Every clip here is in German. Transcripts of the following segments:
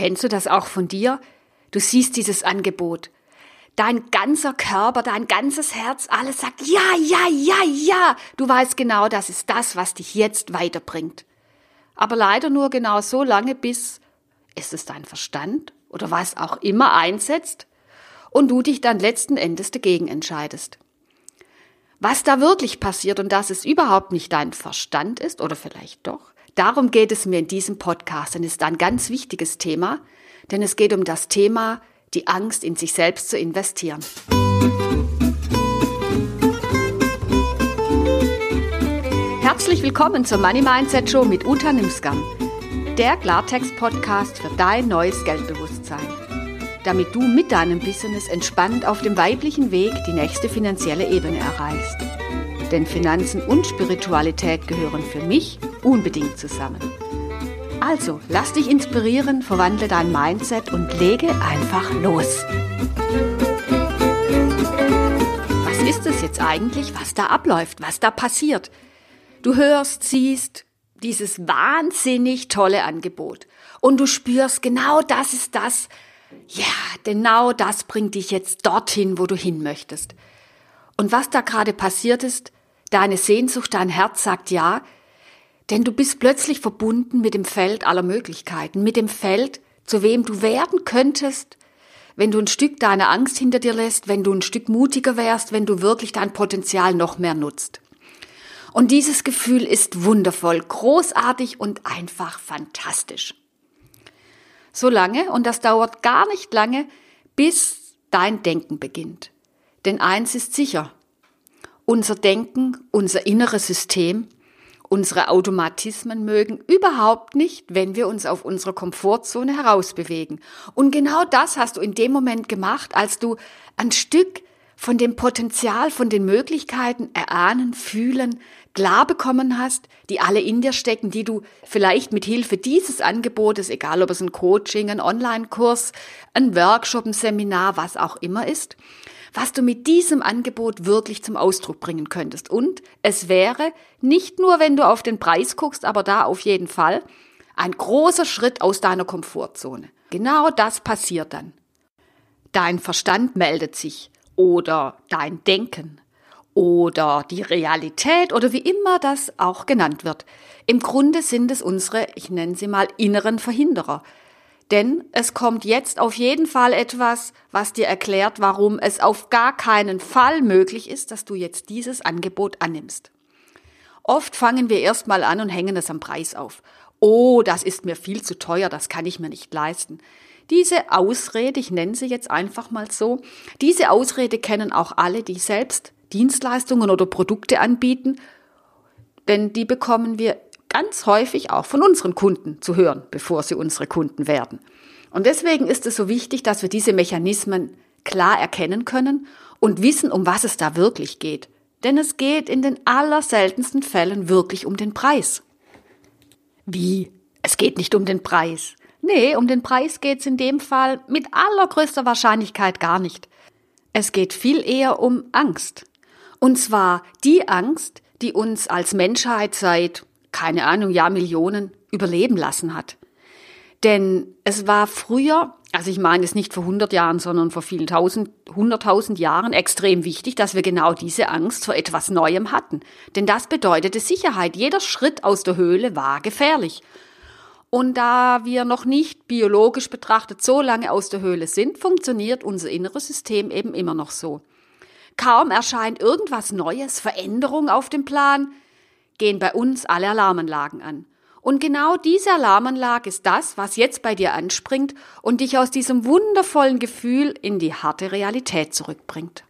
Kennst du das auch von dir? Du siehst dieses Angebot. Dein ganzer Körper, dein ganzes Herz, alles sagt ja, ja, ja, ja. Du weißt genau, das ist das, was dich jetzt weiterbringt. Aber leider nur genau so lange, bis ist es dein Verstand oder was auch immer einsetzt und du dich dann letzten Endes dagegen entscheidest. Was da wirklich passiert und dass es überhaupt nicht dein Verstand ist oder vielleicht doch, darum geht es mir in diesem Podcast und ist ein ganz wichtiges Thema, denn es geht um das Thema, die Angst in sich selbst zu investieren. Herzlich willkommen zur Money Mindset Show mit Uta Nimskam, der Klartext-Podcast für dein neues Geldbewusstsein damit du mit deinem Business entspannt auf dem weiblichen Weg die nächste finanzielle Ebene erreichst. Denn Finanzen und Spiritualität gehören für mich unbedingt zusammen. Also, lass dich inspirieren, verwandle dein Mindset und lege einfach los. Was ist es jetzt eigentlich, was da abläuft, was da passiert? Du hörst, siehst dieses wahnsinnig tolle Angebot und du spürst, genau das ist das, ja, genau das bringt dich jetzt dorthin, wo du hin möchtest. Und was da gerade passiert ist, deine Sehnsucht, dein Herz sagt ja, denn du bist plötzlich verbunden mit dem Feld aller Möglichkeiten, mit dem Feld, zu wem du werden könntest, wenn du ein Stück deiner Angst hinter dir lässt, wenn du ein Stück mutiger wärst, wenn du wirklich dein Potenzial noch mehr nutzt. Und dieses Gefühl ist wundervoll, großartig und einfach fantastisch. So lange, und das dauert gar nicht lange, bis dein Denken beginnt. Denn eins ist sicher, unser Denken, unser inneres System, unsere Automatismen mögen überhaupt nicht, wenn wir uns auf unserer Komfortzone herausbewegen. Und genau das hast du in dem Moment gemacht, als du ein Stück von dem Potenzial, von den Möglichkeiten erahnen, fühlen, klar bekommen hast, die alle in dir stecken, die du vielleicht mit Hilfe dieses Angebotes, egal ob es ein Coaching, ein Online-Kurs, ein Workshop, ein Seminar, was auch immer ist, was du mit diesem Angebot wirklich zum Ausdruck bringen könntest. Und es wäre nicht nur, wenn du auf den Preis guckst, aber da auf jeden Fall ein großer Schritt aus deiner Komfortzone. Genau das passiert dann. Dein Verstand meldet sich oder dein Denken oder die Realität oder wie immer das auch genannt wird. Im Grunde sind es unsere, ich nenne sie mal, inneren Verhinderer. Denn es kommt jetzt auf jeden Fall etwas, was dir erklärt, warum es auf gar keinen Fall möglich ist, dass du jetzt dieses Angebot annimmst. Oft fangen wir erstmal an und hängen es am Preis auf. Oh, das ist mir viel zu teuer, das kann ich mir nicht leisten. Diese Ausrede, ich nenne sie jetzt einfach mal so, diese Ausrede kennen auch alle, die selbst Dienstleistungen oder Produkte anbieten, denn die bekommen wir ganz häufig auch von unseren Kunden zu hören, bevor sie unsere Kunden werden. Und deswegen ist es so wichtig, dass wir diese Mechanismen klar erkennen können und wissen, um was es da wirklich geht. Denn es geht in den allerseltensten Fällen wirklich um den Preis. Wie? Es geht nicht um den Preis. Nee, um den Preis geht's in dem Fall mit allergrößter Wahrscheinlichkeit gar nicht. Es geht viel eher um Angst. Und zwar die Angst, die uns als Menschheit seit, keine Ahnung, Jahrmillionen überleben lassen hat. Denn es war früher, also ich meine es nicht vor 100 Jahren, sondern vor vielen tausend, hunderttausend Jahren extrem wichtig, dass wir genau diese Angst vor etwas Neuem hatten. Denn das bedeutete Sicherheit. Jeder Schritt aus der Höhle war gefährlich. Und da wir noch nicht biologisch betrachtet so lange aus der Höhle sind, funktioniert unser inneres System eben immer noch so. Kaum erscheint irgendwas Neues, Veränderung auf dem Plan, gehen bei uns alle Alarmanlagen an. Und genau diese Alarmanlage ist das, was jetzt bei dir anspringt und dich aus diesem wundervollen Gefühl in die harte Realität zurückbringt.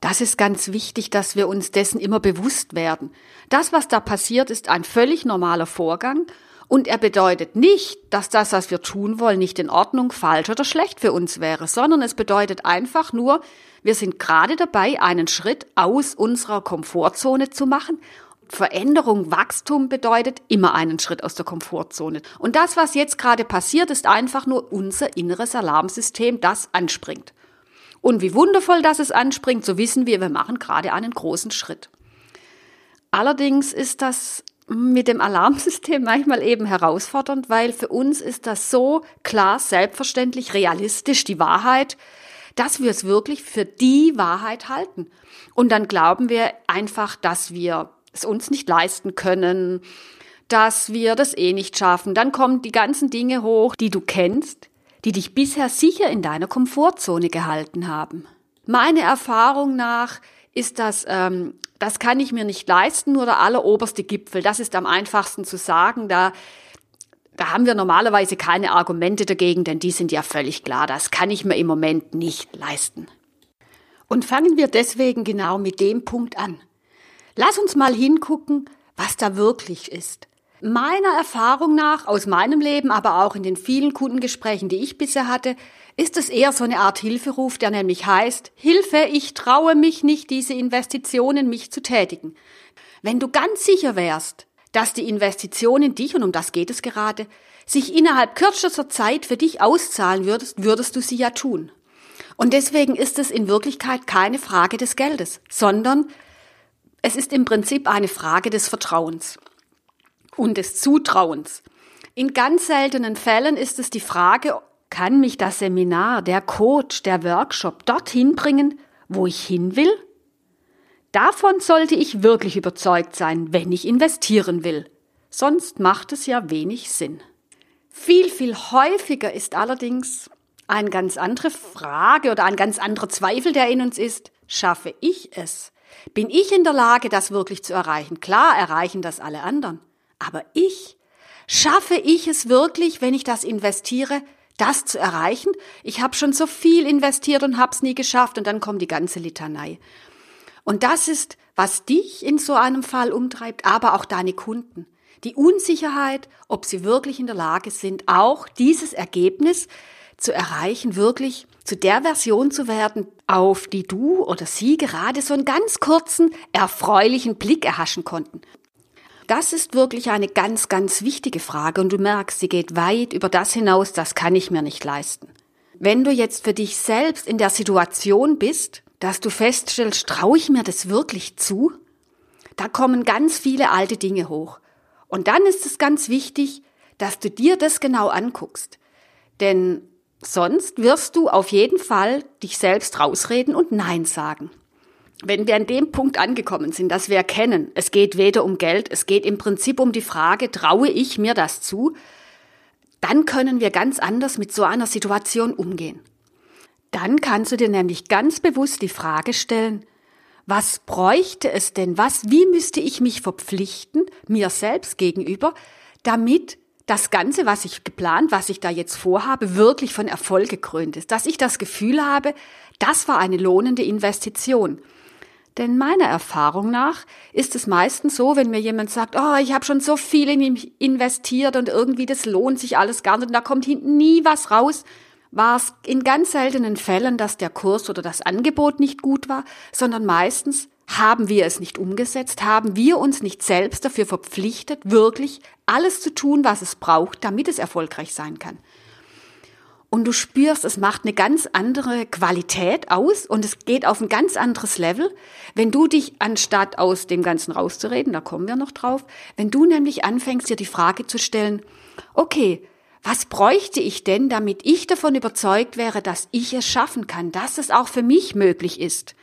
Das ist ganz wichtig, dass wir uns dessen immer bewusst werden. Das, was da passiert, ist ein völlig normaler Vorgang und er bedeutet nicht, dass das, was wir tun wollen, nicht in Ordnung, falsch oder schlecht für uns wäre, sondern es bedeutet einfach nur, wir sind gerade dabei, einen Schritt aus unserer Komfortzone zu machen. Veränderung, Wachstum bedeutet immer einen Schritt aus der Komfortzone. Und das, was jetzt gerade passiert, ist einfach nur unser inneres Alarmsystem, das anspringt. Und wie wundervoll das es anspringt, so wissen wir, wir machen gerade einen großen Schritt. Allerdings ist das mit dem Alarmsystem manchmal eben herausfordernd, weil für uns ist das so klar, selbstverständlich, realistisch, die Wahrheit, dass wir es wirklich für die Wahrheit halten. Und dann glauben wir einfach, dass wir es uns nicht leisten können, dass wir das eh nicht schaffen. Dann kommen die ganzen Dinge hoch, die du kennst, die dich bisher sicher in deiner Komfortzone gehalten haben. Meine Erfahrung nach ist das, ähm, das kann ich mir nicht leisten, nur der alleroberste Gipfel. Das ist am einfachsten zu sagen. Da, da haben wir normalerweise keine Argumente dagegen, denn die sind ja völlig klar. Das kann ich mir im Moment nicht leisten. Und fangen wir deswegen genau mit dem Punkt an. Lass uns mal hingucken, was da wirklich ist. Meiner Erfahrung nach, aus meinem Leben, aber auch in den vielen Kundengesprächen, die ich bisher hatte, ist es eher so eine Art Hilferuf, der nämlich heißt, Hilfe, ich traue mich nicht, diese Investitionen mich zu tätigen. Wenn du ganz sicher wärst, dass die Investitionen dich, und um das geht es gerade, sich innerhalb kürzester Zeit für dich auszahlen würdest, würdest du sie ja tun. Und deswegen ist es in Wirklichkeit keine Frage des Geldes, sondern es ist im Prinzip eine Frage des Vertrauens und des Zutrauens. In ganz seltenen Fällen ist es die Frage, kann mich das Seminar, der Coach, der Workshop dorthin bringen, wo ich hin will? Davon sollte ich wirklich überzeugt sein, wenn ich investieren will. Sonst macht es ja wenig Sinn. Viel, viel häufiger ist allerdings eine ganz andere Frage oder ein ganz anderer Zweifel, der in uns ist. Schaffe ich es? Bin ich in der Lage, das wirklich zu erreichen? Klar erreichen das alle anderen. Aber ich, schaffe ich es wirklich, wenn ich das investiere, das zu erreichen? Ich habe schon so viel investiert und hab's nie geschafft und dann kommt die ganze Litanei. Und das ist, was dich in so einem Fall umtreibt, aber auch deine Kunden. Die Unsicherheit, ob sie wirklich in der Lage sind, auch dieses Ergebnis zu erreichen, wirklich zu der Version zu werden, auf die du oder sie gerade so einen ganz kurzen, erfreulichen Blick erhaschen konnten. Das ist wirklich eine ganz, ganz wichtige Frage und du merkst, sie geht weit über das hinaus, das kann ich mir nicht leisten. Wenn du jetzt für dich selbst in der Situation bist, dass du feststellst, traue ich mir das wirklich zu? Da kommen ganz viele alte Dinge hoch. Und dann ist es ganz wichtig, dass du dir das genau anguckst. Denn sonst wirst du auf jeden Fall dich selbst rausreden und Nein sagen wenn wir an dem Punkt angekommen sind, dass wir erkennen, es geht weder um Geld, es geht im Prinzip um die Frage, traue ich mir das zu, dann können wir ganz anders mit so einer Situation umgehen. Dann kannst du dir nämlich ganz bewusst die Frage stellen, was bräuchte es denn, was, wie müsste ich mich verpflichten, mir selbst gegenüber, damit das Ganze, was ich geplant, was ich da jetzt vorhabe, wirklich von Erfolg gekrönt ist, dass ich das Gefühl habe, das war eine lohnende Investition. Denn meiner Erfahrung nach ist es meistens so, wenn mir jemand sagt, oh, ich habe schon so viel in ihn investiert und irgendwie das lohnt sich alles gar nicht und da kommt hinten nie was raus, war es in ganz seltenen Fällen, dass der Kurs oder das Angebot nicht gut war, sondern meistens haben wir es nicht umgesetzt, haben wir uns nicht selbst dafür verpflichtet, wirklich alles zu tun, was es braucht, damit es erfolgreich sein kann? Und du spürst, es macht eine ganz andere Qualität aus und es geht auf ein ganz anderes Level, wenn du dich anstatt aus dem Ganzen rauszureden, da kommen wir noch drauf, wenn du nämlich anfängst, dir die Frage zu stellen, okay, was bräuchte ich denn, damit ich davon überzeugt wäre, dass ich es schaffen kann, dass es auch für mich möglich ist?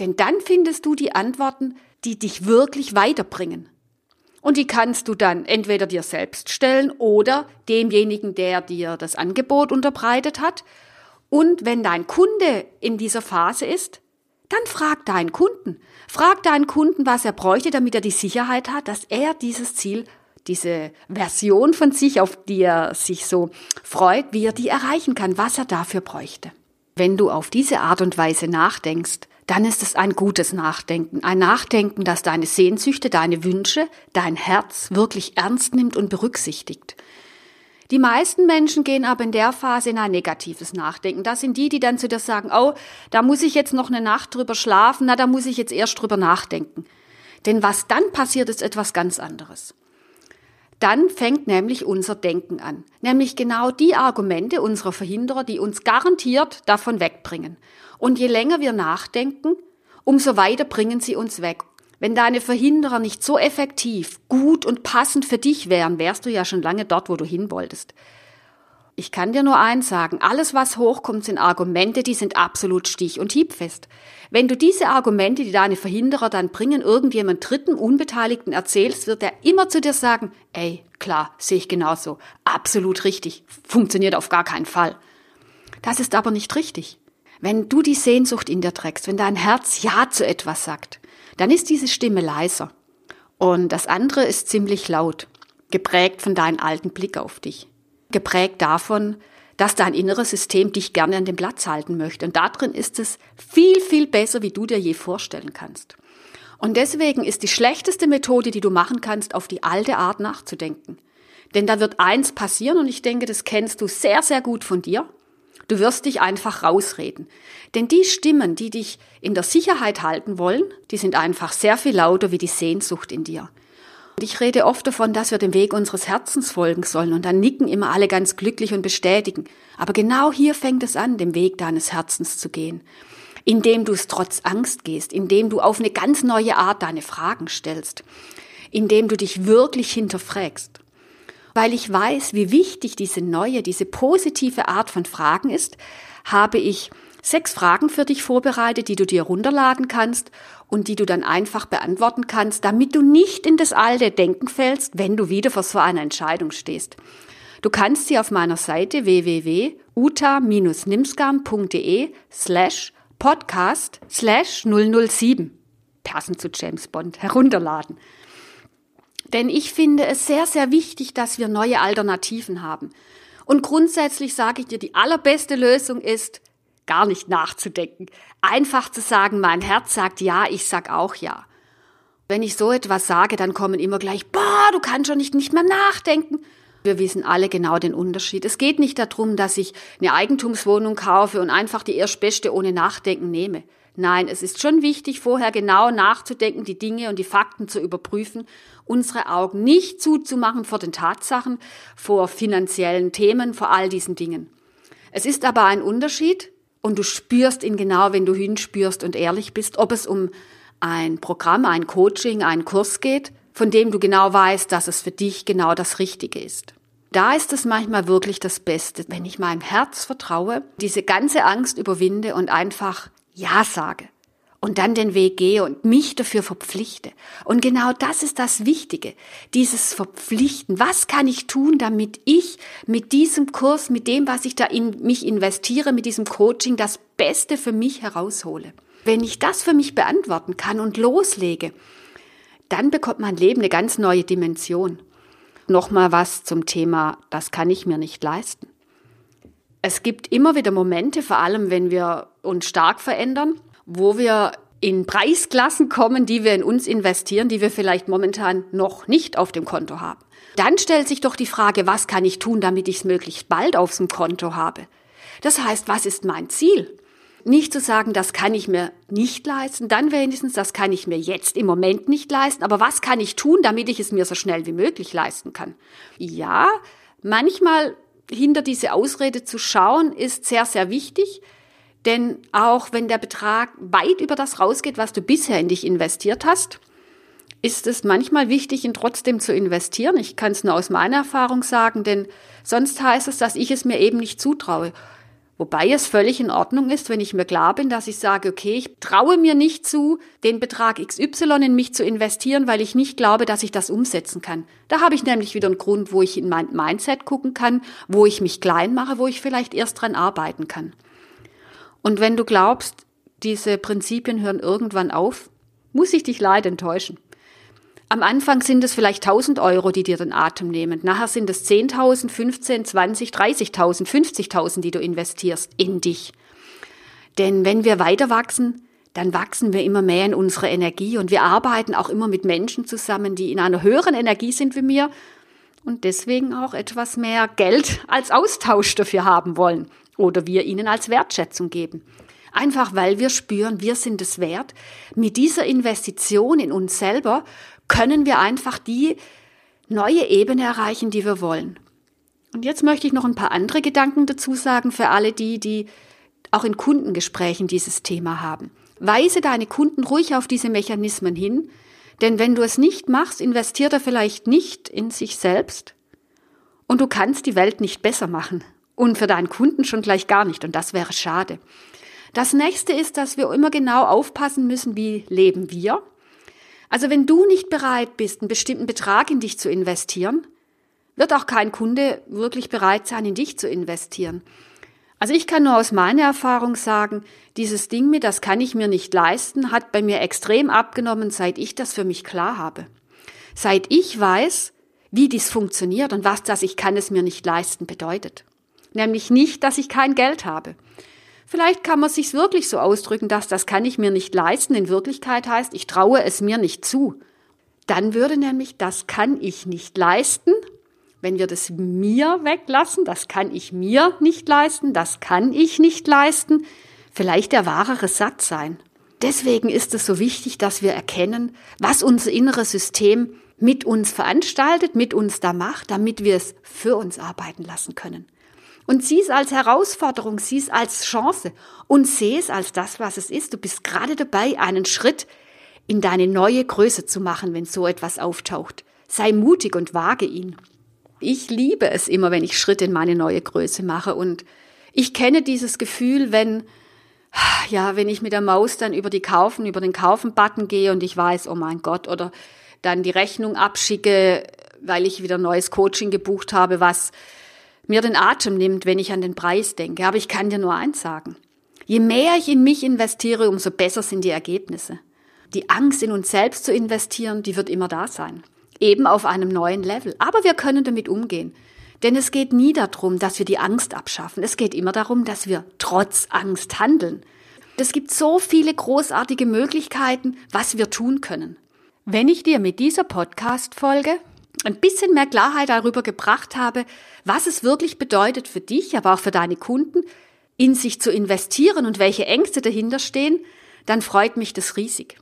Denn dann findest du die Antworten, die dich wirklich weiterbringen. Und die kannst du dann entweder dir selbst stellen oder demjenigen, der dir das Angebot unterbreitet hat. Und wenn dein Kunde in dieser Phase ist, dann frag deinen Kunden. Frag deinen Kunden, was er bräuchte, damit er die Sicherheit hat, dass er dieses Ziel, diese Version von sich, auf die er sich so freut, wie er die erreichen kann, was er dafür bräuchte. Wenn du auf diese Art und Weise nachdenkst, dann ist es ein gutes Nachdenken. Ein Nachdenken, das deine Sehnsüchte, deine Wünsche, dein Herz wirklich ernst nimmt und berücksichtigt. Die meisten Menschen gehen aber in der Phase in ein negatives Nachdenken. Das sind die, die dann zu dir sagen, oh, da muss ich jetzt noch eine Nacht drüber schlafen, na, da muss ich jetzt erst drüber nachdenken. Denn was dann passiert, ist etwas ganz anderes. Dann fängt nämlich unser Denken an. Nämlich genau die Argumente unserer Verhinderer, die uns garantiert davon wegbringen. Und je länger wir nachdenken, umso weiter bringen sie uns weg. Wenn deine Verhinderer nicht so effektiv, gut und passend für dich wären, wärst du ja schon lange dort, wo du hin wolltest. Ich kann dir nur eins sagen, alles was hochkommt sind Argumente, die sind absolut stich- und hiebfest. Wenn du diese Argumente, die deine Verhinderer dann bringen, irgendjemand dritten Unbeteiligten erzählst, wird er immer zu dir sagen, ey, klar, sehe ich genauso, absolut richtig, funktioniert auf gar keinen Fall. Das ist aber nicht richtig. Wenn du die Sehnsucht in dir trägst, wenn dein Herz Ja zu etwas sagt, dann ist diese Stimme leiser. Und das andere ist ziemlich laut, geprägt von deinem alten Blick auf dich geprägt davon, dass dein inneres System dich gerne an dem Platz halten möchte. Und darin ist es viel, viel besser, wie du dir je vorstellen kannst. Und deswegen ist die schlechteste Methode, die du machen kannst, auf die alte Art nachzudenken. Denn da wird eins passieren und ich denke, das kennst du sehr, sehr gut von dir. Du wirst dich einfach rausreden. Denn die Stimmen, die dich in der Sicherheit halten wollen, die sind einfach sehr viel lauter wie die Sehnsucht in dir. Ich rede oft davon, dass wir dem Weg unseres Herzens folgen sollen und dann nicken immer alle ganz glücklich und bestätigen. Aber genau hier fängt es an, dem Weg deines Herzens zu gehen. Indem du es trotz Angst gehst, indem du auf eine ganz neue Art deine Fragen stellst, indem du dich wirklich hinterfragst. Weil ich weiß, wie wichtig diese neue, diese positive Art von Fragen ist, habe ich sechs Fragen für dich vorbereitet, die du dir runterladen kannst und die du dann einfach beantworten kannst, damit du nicht in das alte Denken fällst, wenn du wieder vor so einer Entscheidung stehst. Du kannst sie auf meiner Seite www.uta-nimsgarn.de slash podcast slash 007 passend zu James Bond herunterladen. Denn ich finde es sehr, sehr wichtig, dass wir neue Alternativen haben. Und grundsätzlich sage ich dir, die allerbeste Lösung ist, gar nicht nachzudenken. Einfach zu sagen, mein Herz sagt ja, ich sag auch ja. Wenn ich so etwas sage, dann kommen immer gleich, boah, du kannst schon nicht, nicht mehr nachdenken. Wir wissen alle genau den Unterschied. Es geht nicht darum, dass ich eine Eigentumswohnung kaufe und einfach die erstbeste ohne Nachdenken nehme. Nein, es ist schon wichtig, vorher genau nachzudenken, die Dinge und die Fakten zu überprüfen, unsere Augen nicht zuzumachen vor den Tatsachen, vor finanziellen Themen, vor all diesen Dingen. Es ist aber ein Unterschied, und du spürst ihn genau, wenn du hinspürst und ehrlich bist, ob es um ein Programm, ein Coaching, einen Kurs geht, von dem du genau weißt, dass es für dich genau das Richtige ist. Da ist es manchmal wirklich das Beste, wenn ich meinem Herz vertraue, diese ganze Angst überwinde und einfach Ja sage und dann den Weg gehe und mich dafür verpflichte. Und genau das ist das Wichtige, dieses Verpflichten. Was kann ich tun, damit ich mit diesem Kurs, mit dem, was ich da in mich investiere, mit diesem Coaching, das Beste für mich heraushole? Wenn ich das für mich beantworten kann und loslege, dann bekommt mein Leben eine ganz neue Dimension. Nochmal was zum Thema, das kann ich mir nicht leisten. Es gibt immer wieder Momente, vor allem wenn wir uns stark verändern, wo wir in Preisklassen kommen, die wir in uns investieren, die wir vielleicht momentan noch nicht auf dem Konto haben. Dann stellt sich doch die Frage, was kann ich tun, damit ich es möglichst bald auf dem Konto habe? Das heißt, was ist mein Ziel? Nicht zu sagen, das kann ich mir nicht leisten, dann wenigstens, das kann ich mir jetzt im Moment nicht leisten, aber was kann ich tun, damit ich es mir so schnell wie möglich leisten kann? Ja, manchmal hinter diese Ausrede zu schauen, ist sehr, sehr wichtig. Denn auch wenn der Betrag weit über das rausgeht, was du bisher in dich investiert hast, ist es manchmal wichtig, ihn trotzdem zu investieren. Ich kann es nur aus meiner Erfahrung sagen, denn sonst heißt es, dass ich es mir eben nicht zutraue. Wobei es völlig in Ordnung ist, wenn ich mir klar bin, dass ich sage, okay, ich traue mir nicht zu, den Betrag XY in mich zu investieren, weil ich nicht glaube, dass ich das umsetzen kann. Da habe ich nämlich wieder einen Grund, wo ich in mein Mindset gucken kann, wo ich mich klein mache, wo ich vielleicht erst dran arbeiten kann. Und wenn du glaubst, diese Prinzipien hören irgendwann auf, muss ich dich leider enttäuschen. Am Anfang sind es vielleicht 1000 Euro, die dir den Atem nehmen. Nachher sind es 10.000, 15, 20, 30.000, 50.000, die du investierst in dich. Denn wenn wir weiter wachsen, dann wachsen wir immer mehr in unsere Energie und wir arbeiten auch immer mit Menschen zusammen, die in einer höheren Energie sind wie mir und deswegen auch etwas mehr Geld als Austausch dafür haben wollen oder wir ihnen als Wertschätzung geben. Einfach weil wir spüren, wir sind es wert. Mit dieser Investition in uns selber können wir einfach die neue Ebene erreichen, die wir wollen. Und jetzt möchte ich noch ein paar andere Gedanken dazu sagen für alle die, die auch in Kundengesprächen dieses Thema haben. Weise deine Kunden ruhig auf diese Mechanismen hin, Denn wenn du es nicht machst, investiert er vielleicht nicht in sich selbst und du kannst die Welt nicht besser machen und für deinen Kunden schon gleich gar nicht und das wäre schade. Das nächste ist, dass wir immer genau aufpassen müssen, wie leben wir. Also wenn du nicht bereit bist, einen bestimmten Betrag in dich zu investieren, wird auch kein Kunde wirklich bereit sein, in dich zu investieren. Also ich kann nur aus meiner Erfahrung sagen, dieses Ding mit, das kann ich mir nicht leisten, hat bei mir extrem abgenommen, seit ich das für mich klar habe. Seit ich weiß, wie dies funktioniert und was das ich kann es mir nicht leisten bedeutet. Nämlich nicht, dass ich kein Geld habe. Vielleicht kann man sich wirklich so ausdrücken, dass das kann ich mir nicht leisten in Wirklichkeit heißt, ich traue es mir nicht zu. Dann würde nämlich das kann ich nicht leisten wenn wir das mir weglassen, das kann ich mir nicht leisten, das kann ich nicht leisten, vielleicht der wahrere Satz sein. Deswegen ist es so wichtig, dass wir erkennen, was unser inneres System mit uns veranstaltet, mit uns da macht, damit wir es für uns arbeiten lassen können. Und sieh es als Herausforderung, sieh es als Chance und sieh es als das, was es ist. Du bist gerade dabei, einen Schritt in deine neue Größe zu machen, wenn so etwas auftaucht. Sei mutig und wage ihn. Ich liebe es immer, wenn ich Schritte in meine neue Größe mache und ich kenne dieses Gefühl, wenn, ja, wenn ich mit der Maus dann über die Kaufen, über den Kaufen-Button gehe und ich weiß, oh mein Gott, oder dann die Rechnung abschicke, weil ich wieder neues Coaching gebucht habe, was mir den Atem nimmt, wenn ich an den Preis denke. Aber ich kann dir nur eins sagen. Je mehr ich in mich investiere, umso besser sind die Ergebnisse. Die Angst in uns selbst zu investieren, die wird immer da sein eben auf einem neuen Level. Aber wir können damit umgehen. Denn es geht nie darum, dass wir die Angst abschaffen. Es geht immer darum, dass wir trotz Angst handeln. Es gibt so viele großartige Möglichkeiten, was wir tun können. Wenn ich dir mit dieser Podcast-Folge ein bisschen mehr Klarheit darüber gebracht habe, was es wirklich bedeutet für dich, aber auch für deine Kunden, in sich zu investieren und welche Ängste dahinter stehen, dann freut mich das riesig.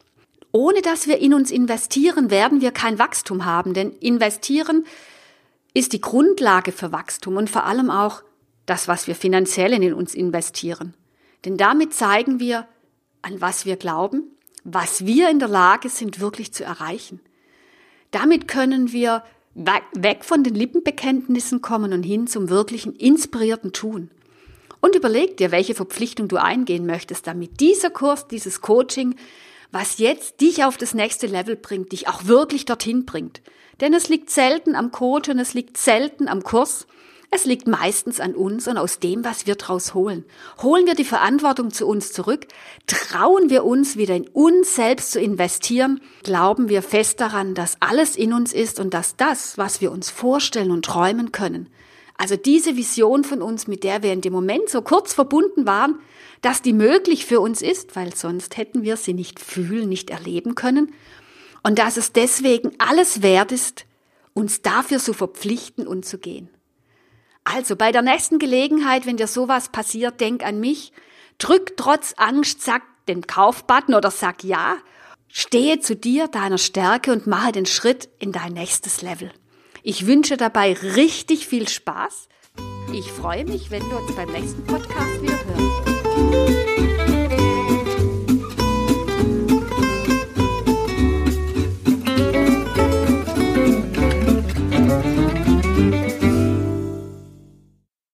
Ohne dass wir in uns investieren, werden wir kein Wachstum haben, denn investieren ist die Grundlage für Wachstum und vor allem auch das, was wir finanziell in uns investieren. Denn damit zeigen wir, an was wir glauben, was wir in der Lage sind, wirklich zu erreichen. Damit können wir weg von den Lippenbekenntnissen kommen und hin zum wirklichen inspirierten Tun. Und überleg dir, welche Verpflichtung du eingehen möchtest, damit dieser Kurs, dieses Coaching was jetzt dich auf das nächste Level bringt, dich auch wirklich dorthin bringt. Denn es liegt selten am Coach und es liegt selten am Kurs. Es liegt meistens an uns und aus dem, was wir draus holen. Holen wir die Verantwortung zu uns zurück, trauen wir uns wieder in uns selbst zu investieren, glauben wir fest daran, dass alles in uns ist und dass das, was wir uns vorstellen und träumen können, also diese Vision von uns, mit der wir in dem Moment so kurz verbunden waren, dass die möglich für uns ist, weil sonst hätten wir sie nicht fühlen, nicht erleben können. Und dass es deswegen alles wert ist, uns dafür zu verpflichten und zu gehen. Also bei der nächsten Gelegenheit, wenn dir sowas passiert, denk an mich, drück trotz Angst, sag den Kaufbutton oder sag ja, stehe zu dir, deiner Stärke und mache den Schritt in dein nächstes Level. Ich wünsche dabei richtig viel Spaß. Ich freue mich, wenn wir uns beim nächsten Podcast wieder hören.